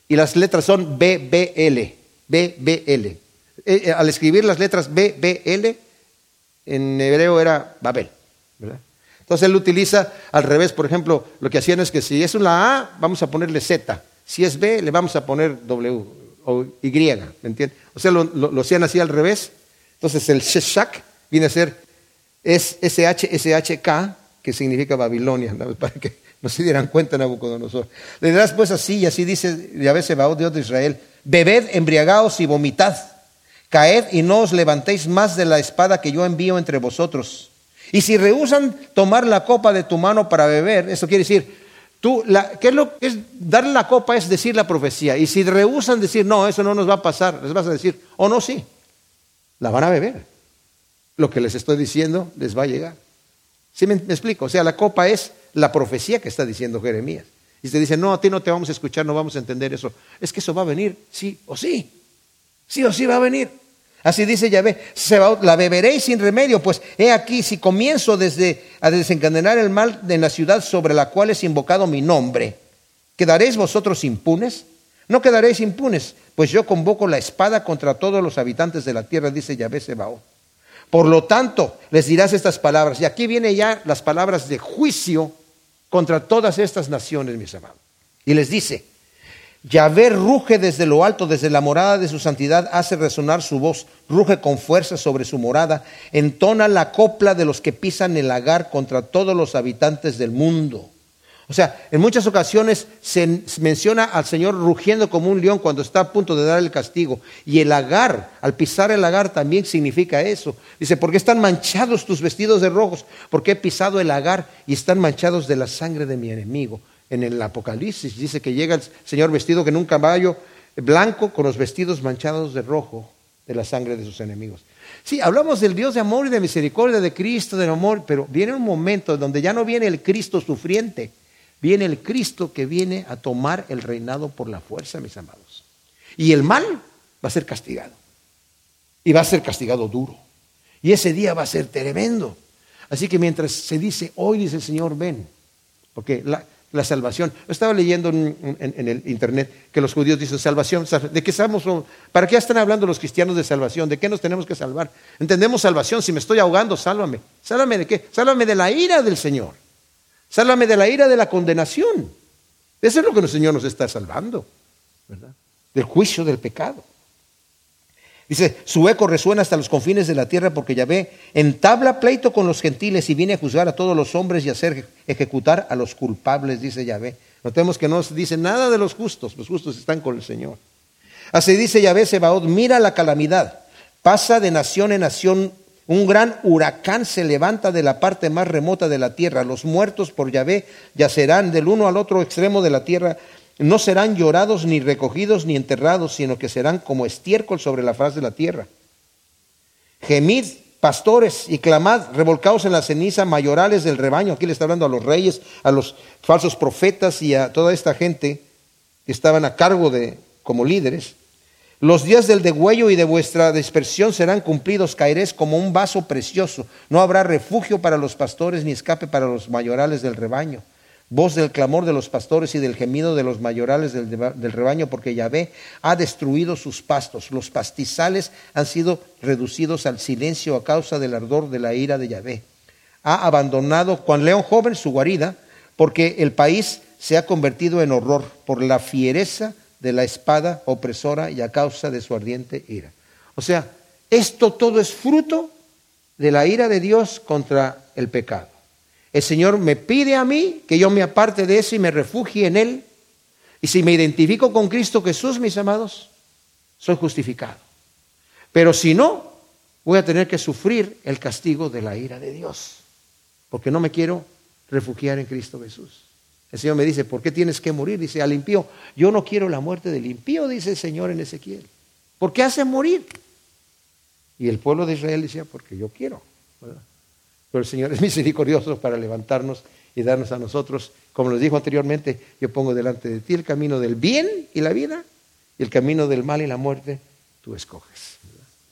y las letras son BBL, BBL. Eh, eh, al escribir las letras BBL, en hebreo era Babel. Entonces él utiliza al revés, por ejemplo, lo que hacían es que si es una A, vamos a ponerle Z. Si es B, le vamos a poner W o Y, ¿me entiendes? O sea, lo, hacían así al revés. Entonces el Sheshak viene a ser es SH, que significa Babilonia, [LAUGHS] para que no se dieran cuenta Nabucodonosor. Le dirás pues así, y así dice Yahvé Sebaot, Dios de Israel, bebed, embriagaos y vomitad, caed y no os levantéis más de la espada que yo envío entre vosotros. Y si rehusan tomar la copa de tu mano para beber, eso quiere decir, tú, ¿qué es lo que es darle la copa? Es decir la profecía. Y si rehusan decir, no, eso no nos va a pasar, les vas a decir, o oh, no, sí, la van a beber. Lo que les estoy diciendo les va a llegar. ¿Sí me explico? O sea, la copa es la profecía que está diciendo Jeremías. Y se dice, no, a ti no te vamos a escuchar, no vamos a entender eso. Es que eso va a venir, sí o sí. Sí o sí va a venir. Así dice Yahvé, la beberéis sin remedio, pues he aquí, si comienzo desde a desencadenar el mal en la ciudad sobre la cual es invocado mi nombre, ¿quedaréis vosotros impunes? No quedaréis impunes, pues yo convoco la espada contra todos los habitantes de la tierra, dice Yahvé Sebaot. Por lo tanto, les dirás estas palabras, y aquí vienen ya las palabras de juicio contra todas estas naciones, mis amados. Y les dice, Yahvé ruge desde lo alto, desde la morada de su santidad, hace resonar su voz, ruge con fuerza sobre su morada, entona la copla de los que pisan el lagar contra todos los habitantes del mundo. O sea, en muchas ocasiones se menciona al Señor rugiendo como un león cuando está a punto de dar el castigo. Y el lagar, al pisar el lagar también significa eso. Dice, ¿por qué están manchados tus vestidos de rojos? Porque he pisado el lagar y están manchados de la sangre de mi enemigo. En el Apocalipsis dice que llega el Señor vestido en un caballo blanco con los vestidos manchados de rojo de la sangre de sus enemigos. Sí, hablamos del Dios de amor y de misericordia, de Cristo, del amor, pero viene un momento donde ya no viene el Cristo sufriente Viene el Cristo que viene a tomar el reinado por la fuerza, mis amados. Y el mal va a ser castigado. Y va a ser castigado duro. Y ese día va a ser tremendo. Así que mientras se dice, hoy dice el Señor, ven, porque la, la salvación. Estaba leyendo en, el internet que los judíos dicen salvación. ¿De qué estamos? ¿Para qué están hablando los cristianos de salvación? ¿De qué nos tenemos que salvar? Entendemos salvación. Si me estoy ahogando, sálvame. ¿Sálvame de qué? Sálvame de la ira del Señor. Sálvame de la ira de la condenación. Eso es lo que el Señor nos está salvando, ¿verdad? Del juicio del pecado. Dice, su eco resuena hasta los confines de la tierra porque Yahvé entabla pleito con los gentiles y viene a juzgar a todos los hombres y a hacer ejecutar a los culpables, dice Yahvé. Notemos que no dice nada de los justos, los justos están con el Señor. Así dice Yahvé Sebaot, mira la calamidad, pasa de nación en nación, un gran huracán se levanta de la parte más remota de la tierra, los muertos por Yahvé yacerán del uno al otro extremo de la tierra no serán llorados ni recogidos ni enterrados, sino que serán como estiércol sobre la faz de la tierra. Gemid, pastores, y clamad, revolcados en la ceniza, mayorales del rebaño. Aquí le está hablando a los reyes, a los falsos profetas y a toda esta gente que estaban a cargo de como líderes. Los días del degüello y de vuestra dispersión serán cumplidos, caeréis como un vaso precioso. No habrá refugio para los pastores ni escape para los mayorales del rebaño voz del clamor de los pastores y del gemido de los mayorales del, rebaño, porque Yahvé ha destruido sus pastos. Los pastizales han sido reducidos al silencio a causa del ardor de la ira de Yahvé. Ha abandonado Juan León joven su guarida, porque el país se ha convertido en horror por la fiereza de la espada opresora y a causa de su ardiente ira. O sea, esto todo es fruto de la ira de Dios contra el pecado. El Señor me pide a mí que yo me aparte de eso y me refugie en Él. Y si me identifico con Cristo Jesús, mis amados, soy justificado. Pero si no, voy a tener que sufrir el castigo de la ira de Dios, porque no me quiero refugiar en Cristo Jesús. El Señor me dice, ¿por qué tienes que morir? Dice al impío, yo no quiero la muerte del impío, dice el Señor en Ezequiel. ¿Por qué hace morir? Y el pueblo de Israel decía, porque yo quiero. Pero el Señor es misericordioso para levantarnos y darnos a nosotros, como les dijo anteriormente, yo pongo delante de ti el camino del bien y la vida y el camino del mal y la muerte, tú escoges.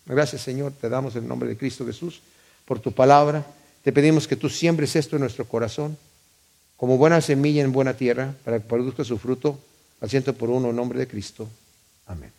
Gracias Señor, te damos en nombre de Cristo Jesús por tu palabra. Te pedimos que tú siembres esto en nuestro corazón como buena semilla en buena tierra para que produzca su fruto al ciento por uno en nombre de Cristo. Amén.